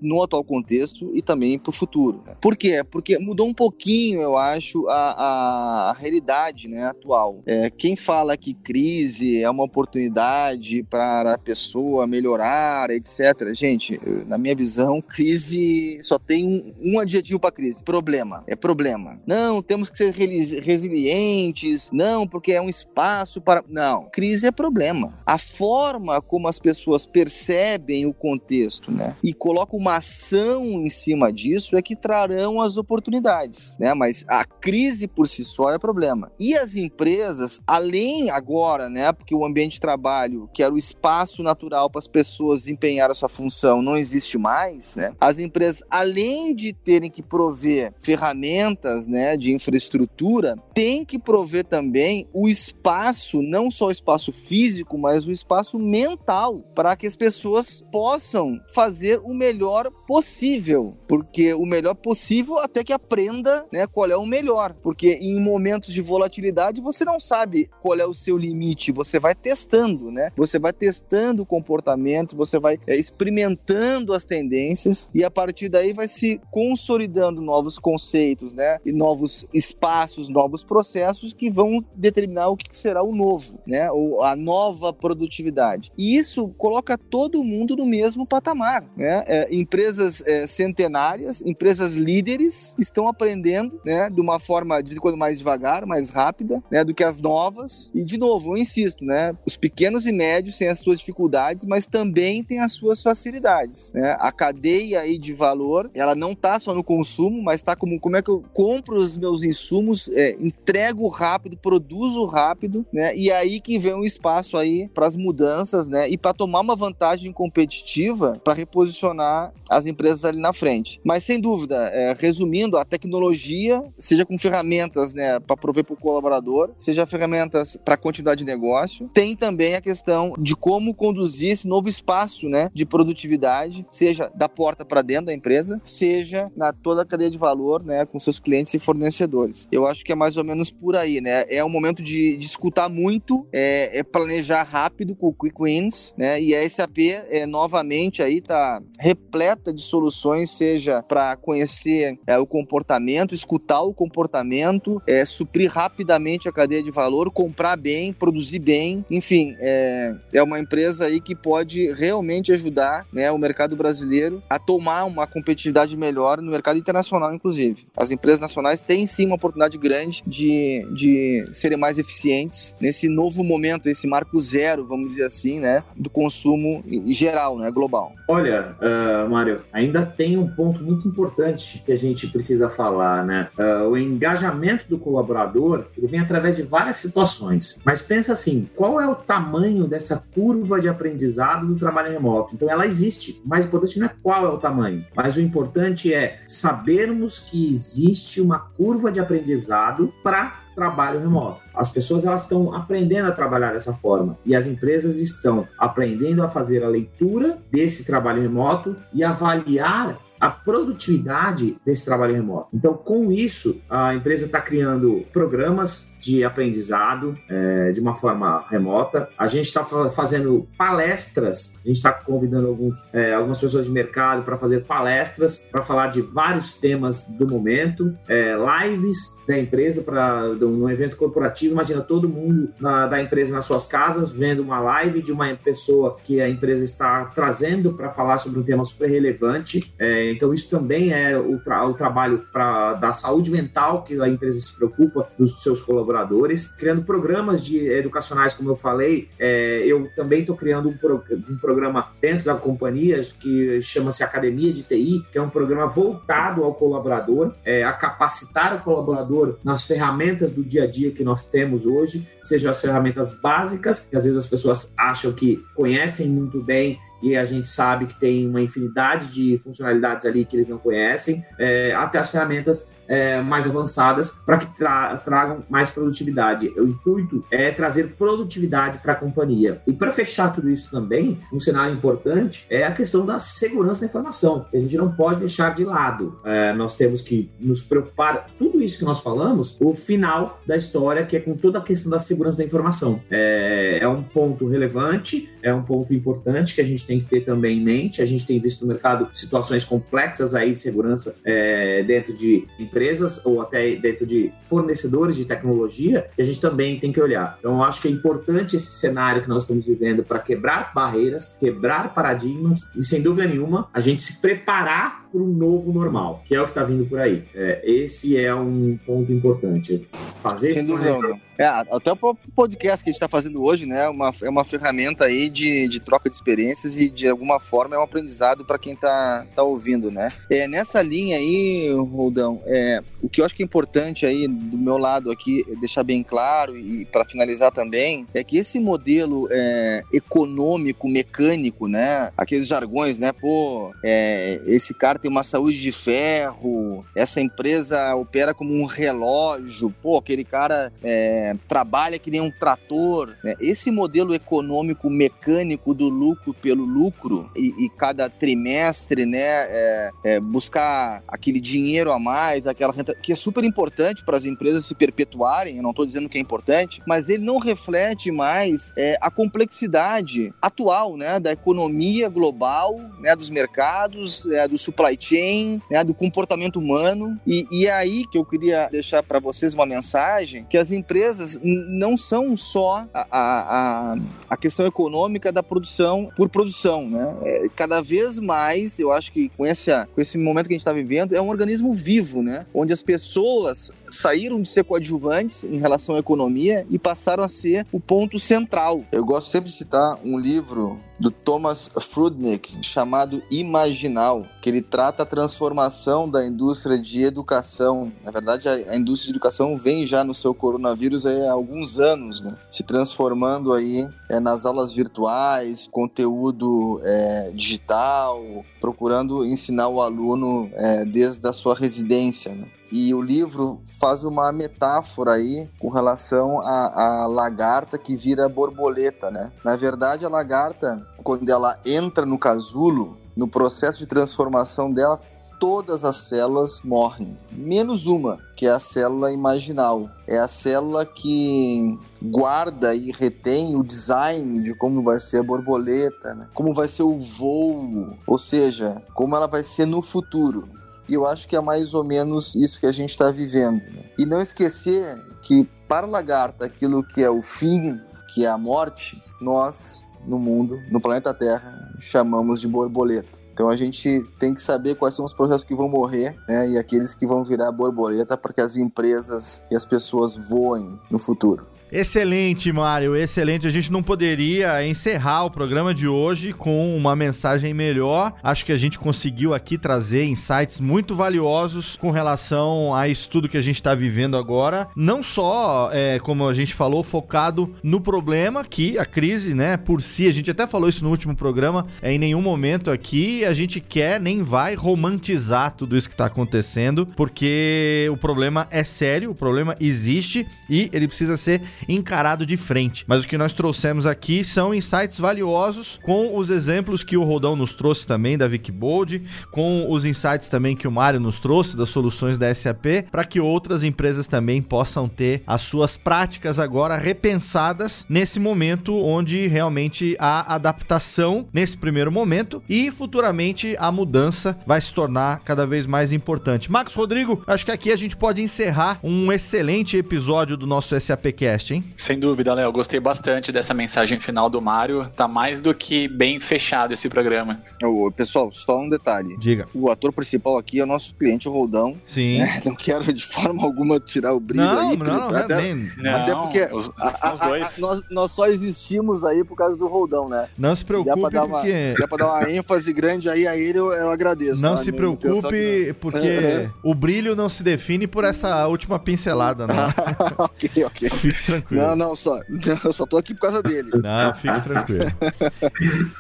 no atual contexto e também para o futuro. Né? Por quê? Porque mudou um pouquinho, eu acho, a, a, a realidade né, atual. É, quem fala que crise é uma oportunidade para a pessoa melhorar, etc. Gente, na minha visão, crise só tem um, um adjetivo para crise: problema. É problema. Não, temos que ser resilientes. Não, porque é um espaço para. Não, crise é problema. A forma como as pessoas percebem o contexto, né, e colocam uma ação em cima disso é que trarão as oportunidades, né? Mas a crise por si só é problema. E as empresas, além agora, né, porque o ambiente de trabalho, que era o espaço natural para as pessoas desempenhar a sua função, não existe mais, né? As empresas, além de terem que prover ferramentas, né, de infraestrutura, têm que prover também o espaço, não só o espaço físico, mas o espaço mental, para que as pessoas possam fazer o melhor melhor possível, porque o melhor possível até que aprenda, né, qual é o melhor, porque em momentos de volatilidade você não sabe qual é o seu limite, você vai testando, né? Você vai testando o comportamento, você vai é, experimentando as tendências e a partir daí vai se consolidando novos conceitos, né? E novos espaços, novos processos que vão determinar o que será o novo, né? Ou a nova produtividade. E isso coloca todo mundo no mesmo patamar, né? É, empresas é, centenárias, empresas líderes, estão aprendendo, né, de uma forma de quando mais devagar, mais rápida, né, do que as novas. E de novo, eu insisto, né, os pequenos e médios têm as suas dificuldades, mas também têm as suas facilidades, né? A cadeia aí de valor, ela não está só no consumo, mas está como como é que eu compro os meus insumos, é, entrego rápido, produzo rápido, né? E aí que vem um espaço aí para as mudanças, né? E para tomar uma vantagem competitiva para reposicionar as empresas ali na frente. Mas sem dúvida, é, resumindo, a tecnologia, seja com ferramentas né, para prover para o colaborador, seja ferramentas para continuidade de negócio, tem também a questão de como conduzir esse novo espaço né, de produtividade, seja da porta para dentro da empresa, seja na toda a cadeia de valor né, com seus clientes e fornecedores. Eu acho que é mais ou menos por aí, né? É um momento de, de escutar muito, é, é, planejar rápido com o Quick Wins, né? E a SAP é, novamente aí tá repleto de soluções, seja para conhecer é, o comportamento, escutar o comportamento, é, suprir rapidamente a cadeia de valor, comprar bem, produzir bem, enfim, é, é uma empresa aí que pode realmente ajudar né, o mercado brasileiro a tomar uma competitividade melhor no mercado internacional, inclusive. As empresas nacionais têm sim uma oportunidade grande de, de serem mais eficientes nesse novo momento, esse marco zero, vamos dizer assim, né, do consumo geral, né, global. Olha, uh, Mário, ainda tem um ponto muito importante que a gente precisa falar, né? Uh, o engajamento do colaborador ele vem através de várias situações. Mas pensa assim, qual é o tamanho dessa curva de aprendizado do trabalho remoto? Então ela existe. O mais importante não é qual é o tamanho, mas o importante é sabermos que existe uma curva de aprendizado para trabalho remoto. As pessoas elas estão aprendendo a trabalhar dessa forma e as empresas estão aprendendo a fazer a leitura desse trabalho remoto e avaliar a produtividade desse trabalho remoto. Então, com isso, a empresa está criando programas de aprendizado é, de uma forma remota. A gente está fazendo palestras, a gente está convidando alguns, é, algumas pessoas de mercado para fazer palestras, para falar de vários temas do momento, é, lives da empresa para um evento corporativo. Imagina todo mundo na, da empresa nas suas casas vendo uma live de uma pessoa que a empresa está trazendo para falar sobre um tema super relevante. É, então, isso também é o, tra o trabalho pra, da saúde mental que a empresa se preocupa dos seus colaboradores, criando programas de educacionais, como eu falei. É, eu também estou criando um, pro, um, programa dentro da companhia que chama-se Academia de TI, que é um programa voltado ao colaborador, é, a capacitar o colaborador nas ferramentas do dia a dia que nós temos hoje, sejam as ferramentas básicas, que às vezes as pessoas acham que conhecem muito bem e a gente sabe que tem uma infinidade de funcionalidades ali que eles não conhecem, é, até as ferramentas é, mais avançadas para que tra tragam mais produtividade. O intuito é trazer produtividade para a companhia. E para fechar tudo isso também, um cenário importante é a questão da segurança da informação, que a gente não pode deixar de lado. É, nós temos que nos preocupar, tudo isso que nós falamos, o final da história, que é com toda a questão da segurança da informação. É, é um ponto relevante, é um ponto importante que a gente tem que ter também em mente. A gente tem visto no mercado situações complexas aí de segurança é, dentro de empresas ou até dentro de fornecedores de tecnologia que a gente também tem que olhar. Então, eu acho que é importante esse cenário que nós estamos vivendo para quebrar barreiras, quebrar paradigmas e, sem dúvida nenhuma, a gente se preparar para um novo normal, que é o que está vindo por aí. É, esse é um ponto importante. Fazer Sem dúvida. É, até o próprio podcast que a gente está fazendo hoje, né? Uma, é uma ferramenta aí de, de troca de experiências e de alguma forma é um aprendizado para quem está tá ouvindo, né? É, nessa linha aí, Roldão, é, o que eu acho que é importante aí do meu lado aqui, deixar bem claro e para finalizar também, é que esse modelo é, econômico, mecânico, né? Aqueles jargões, né? Pô, é, esse cara tem uma saúde de ferro, essa empresa opera como um relógio, pô, aquele cara é, trabalha que nem um trator. Né? Esse modelo econômico mecânico do lucro pelo lucro e, e cada trimestre, né, é, é buscar aquele dinheiro a mais, aquela renta, que é super importante para as empresas se perpetuarem, eu não estou dizendo que é importante, mas ele não reflete mais é, a complexidade atual, né, da economia global, né, dos mercados, é, do supply supply chain, né, do comportamento humano. E, e é aí que eu queria deixar para vocês uma mensagem que as empresas não são só a, a, a, questão econômica da produção por produção, né? É, cada vez mais, eu acho que com esse, com esse momento que a gente está vivendo, é um organismo vivo, né? Onde as pessoas saíram de ser coadjuvantes em relação à economia e passaram a ser o ponto central. Eu gosto sempre de citar um livro do Thomas Frudnick chamado Imaginal, que ele trata a transformação da indústria de educação. Na verdade, a, indústria de educação vem já no seu coronavírus há alguns anos, né? se transformando aí é, nas aulas virtuais, conteúdo é, digital, procurando ensinar o aluno é, desde a sua residência. Né? E o livro faz uma metáfora aí com relação à, à lagarta que vira borboleta, né? Na verdade, a lagarta, quando ela entra no casulo, no processo de transformação dela, todas as células morrem, menos uma, que é a célula imaginal. É a célula que guarda e retém o design de como vai ser a borboleta, né? como vai ser o voo, ou seja, como ela vai ser no futuro. E eu acho que é mais ou menos isso que a gente está vivendo. Né? E não esquecer que para a lagarta, aquilo que é o fim, que é a morte, nós, no mundo, no planeta Terra, chamamos de borboleta. Então a gente tem que saber quais são os processos que vão morrer né, e aqueles que vão virar borboleta para que as empresas e as pessoas voem no futuro. Excelente, Mário, excelente. A gente não poderia encerrar o programa de hoje com uma mensagem melhor. Acho que a gente conseguiu aqui trazer insights muito valiosos com relação a isso tudo que a gente está vivendo agora. Não só, é, como a gente falou, focado no problema que a crise, né, por si, a gente até falou isso no último programa, é, em nenhum momento aqui a gente quer nem vai romantizar tudo isso que está acontecendo, porque o problema é sério, o problema existe e ele precisa ser encarado de frente. Mas o que nós trouxemos aqui são insights valiosos com os exemplos que o Rodão nos trouxe também da Wikibold, com os insights também que o Mário nos trouxe das soluções da SAP, para que outras empresas também possam ter as suas práticas agora repensadas nesse momento onde realmente há adaptação nesse primeiro momento e futuramente a mudança vai se tornar cada vez mais importante. Marcos Rodrigo, acho que aqui a gente pode encerrar um excelente episódio do nosso SAPcast, hein? Sem dúvida, Léo. Gostei bastante dessa mensagem final do Mário. Tá mais do que bem fechado esse programa. Ô, pessoal, só um detalhe. Diga. O ator principal aqui é o nosso cliente, o Roldão. Sim. É, não quero de forma alguma tirar o brilho não, aí. Não, não, até, nem... até porque os, a, os a, dois. a, nós, nós só existimos aí por causa do Roldão, né? Não se preocupe, se der pra dar porque... Uma, se der pra dar uma ênfase grande aí a ele, eu, eu agradeço. Não tá? se preocupe, porque o brilho não se define por essa última pincelada, não. ok, ok. Fique tranquilo. Não, não, só, eu só tô aqui por causa dele. Não, fique tranquilo.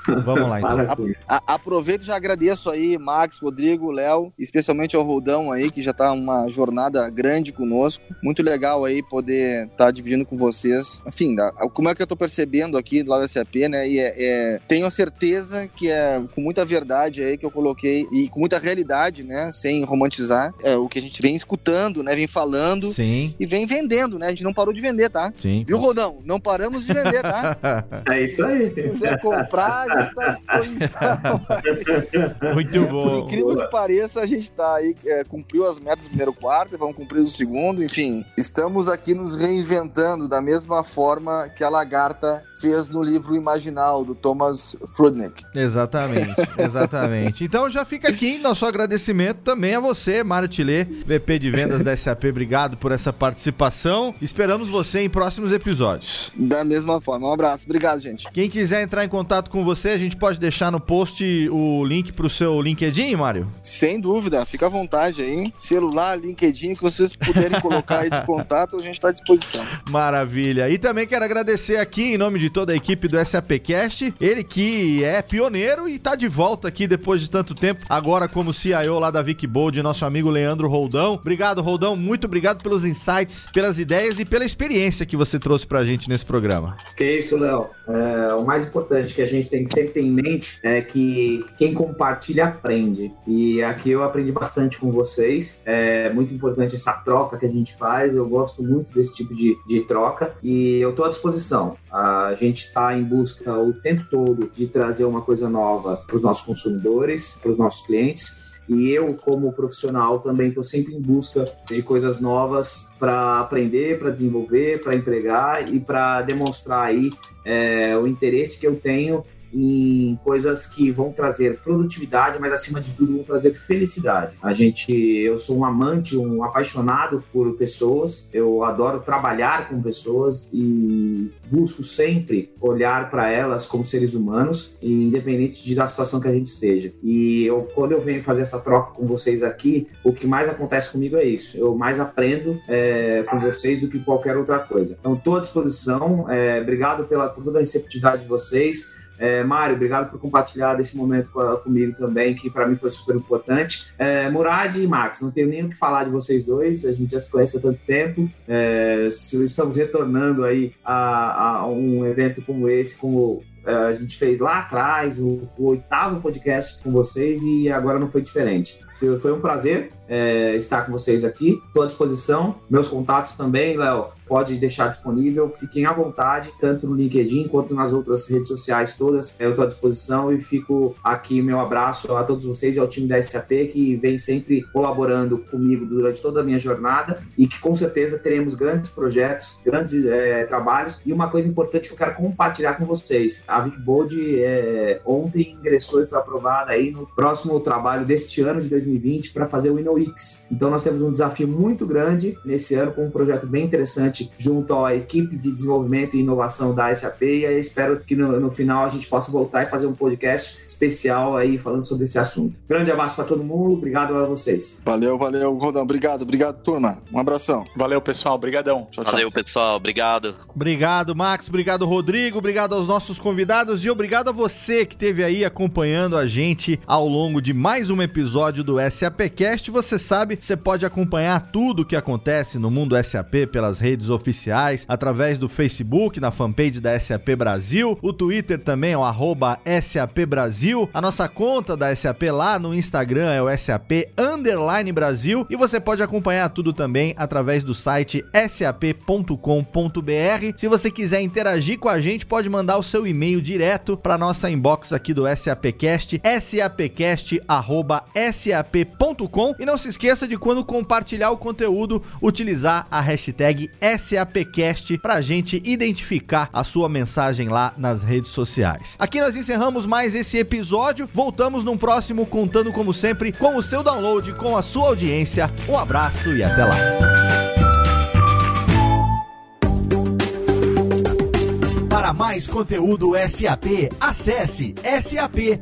Vamos lá, então. A, a, aproveito e já agradeço aí, Max, Rodrigo, Léo, especialmente ao Roldão aí, que já tá uma jornada grande conosco. Muito legal aí poder estar tá dividindo com vocês. Enfim, como é que eu tô percebendo aqui do lado da SAP, né? E é, é, tenho certeza que é com muita verdade aí que eu coloquei e com muita realidade, né? Sem romantizar, é o que a gente vem escutando, né? Vem falando Sim. e vem vendendo, né? A gente não parou de vender, tá? Sim. Viu, Rodão? Não paramos de vender, tá? É isso aí. Se quiser comprar, a gente tá à disposição. Muito bom. Por incrível que pareça, a gente tá aí, é, cumpriu as metas do primeiro quarto, vamos cumprir o segundo, enfim. Estamos aqui nos reinventando da mesma forma que a lagarta fez no livro Imaginal, do Thomas Frudnick. Exatamente, exatamente. Então já fica aqui nosso agradecimento também a você, Mário Tilê, VP de Vendas da SAP. Obrigado por essa participação. Esperamos você em próximos episódios. Da mesma forma. Um abraço. Obrigado, gente. Quem quiser entrar em contato com você, a gente pode deixar no post o link pro seu LinkedIn, Mário? Sem dúvida. Fica à vontade aí. Celular, LinkedIn, que vocês puderem colocar aí de contato, a gente está à disposição. Maravilha. E também quero agradecer aqui, em nome de toda a equipe do SAPcast, ele que é pioneiro e tá de volta aqui depois de tanto tempo, agora como CIO lá da Wikibold, nosso amigo Leandro Roldão. Obrigado, Roldão. Muito obrigado pelos insights, pelas ideias e pela experiência que você trouxe pra gente nesse programa. Que isso, Léo. É, o mais importante que a gente tem que sempre ter em mente é que quem compartilha aprende. E aqui eu aprendi bastante com vocês. É muito importante essa troca que a gente faz. Eu gosto muito desse tipo de, de troca e eu estou à disposição. A gente está em busca o tempo todo de trazer uma coisa nova para os nossos consumidores, para os nossos clientes. E eu, como profissional, também estou sempre em busca de coisas novas para aprender, para desenvolver, para empregar e para demonstrar aí é, o interesse que eu tenho em coisas que vão trazer produtividade, mas acima de tudo vão trazer felicidade. A gente, eu sou um amante, um apaixonado por pessoas. Eu adoro trabalhar com pessoas e busco sempre olhar para elas como seres humanos, independente de da situação que a gente esteja. E eu, quando eu venho fazer essa troca com vocês aqui, o que mais acontece comigo é isso. Eu mais aprendo é, com vocês do que qualquer outra coisa. Então, estou à disposição. É, obrigado pela por toda a receptividade de vocês. É, Mário, obrigado por compartilhar desse momento comigo também, que para mim foi super importante. É, Murad e Max, não tenho nem o que falar de vocês dois, a gente já se conhece há tanto tempo. É, estamos retornando aí a, a, um evento como esse, como é, a gente fez lá atrás, o, o, oitavo podcast com vocês e agora não foi diferente. Foi um prazer é, estar com vocês aqui, estou à disposição. Meus contatos também, Léo, pode deixar disponível. Fiquem à vontade, tanto no LinkedIn quanto nas outras redes sociais todas. Eu estou à disposição e fico aqui meu abraço a todos vocês e ao time da SAP que vem sempre colaborando comigo durante toda a minha jornada e que com certeza teremos grandes projetos, grandes é, trabalhos e uma coisa importante que eu quero compartilhar com vocês. A Vicbold é, ontem ingressou e foi aprovada aí no próximo trabalho deste ano de 2020 para fazer o InnoX. Então nós temos um desafio muito grande nesse ano com um projeto bem interessante junto à equipe de desenvolvimento e inovação da SAP e aí espero que no, no final a gente possa voltar e fazer um podcast especial aí falando sobre esse assunto. Grande abraço para todo mundo, obrigado a vocês. Valeu, valeu, Rodão, obrigado, obrigado, turma. Um abração. Valeu, pessoal, obrigadão. Tchau, tchau. Valeu, pessoal, obrigado. Obrigado, Max, obrigado, Rodrigo, obrigado aos nossos convidados e obrigado a você que esteve aí acompanhando a gente ao longo de mais um episódio do SAPcast. Você sabe, você pode acompanhar tudo o que acontece no mundo SAP pelas redes oficiais, através do Facebook, na fanpage da SAP Brasil, o Twitter também é o arroba SAP Brasil, a nossa conta da SAP lá no Instagram é o SAP Underline Brasil e você pode acompanhar tudo também através do site sap.com.br. Se você quiser interagir com a gente, pode mandar o seu e-mail direto para nossa inbox aqui do SAPcast, sapcast@sap.com e não se esqueça de quando compartilhar o conteúdo, utilizar a hashtag SAPcast para a gente identificar a sua mensagem lá nas redes sociais. Aqui nós encerramos mais esse episódio. Voltamos num próximo contando como sempre com o seu download, com a sua audiência. Um abraço e até lá. Para mais conteúdo SAP, acesse sap.com.br.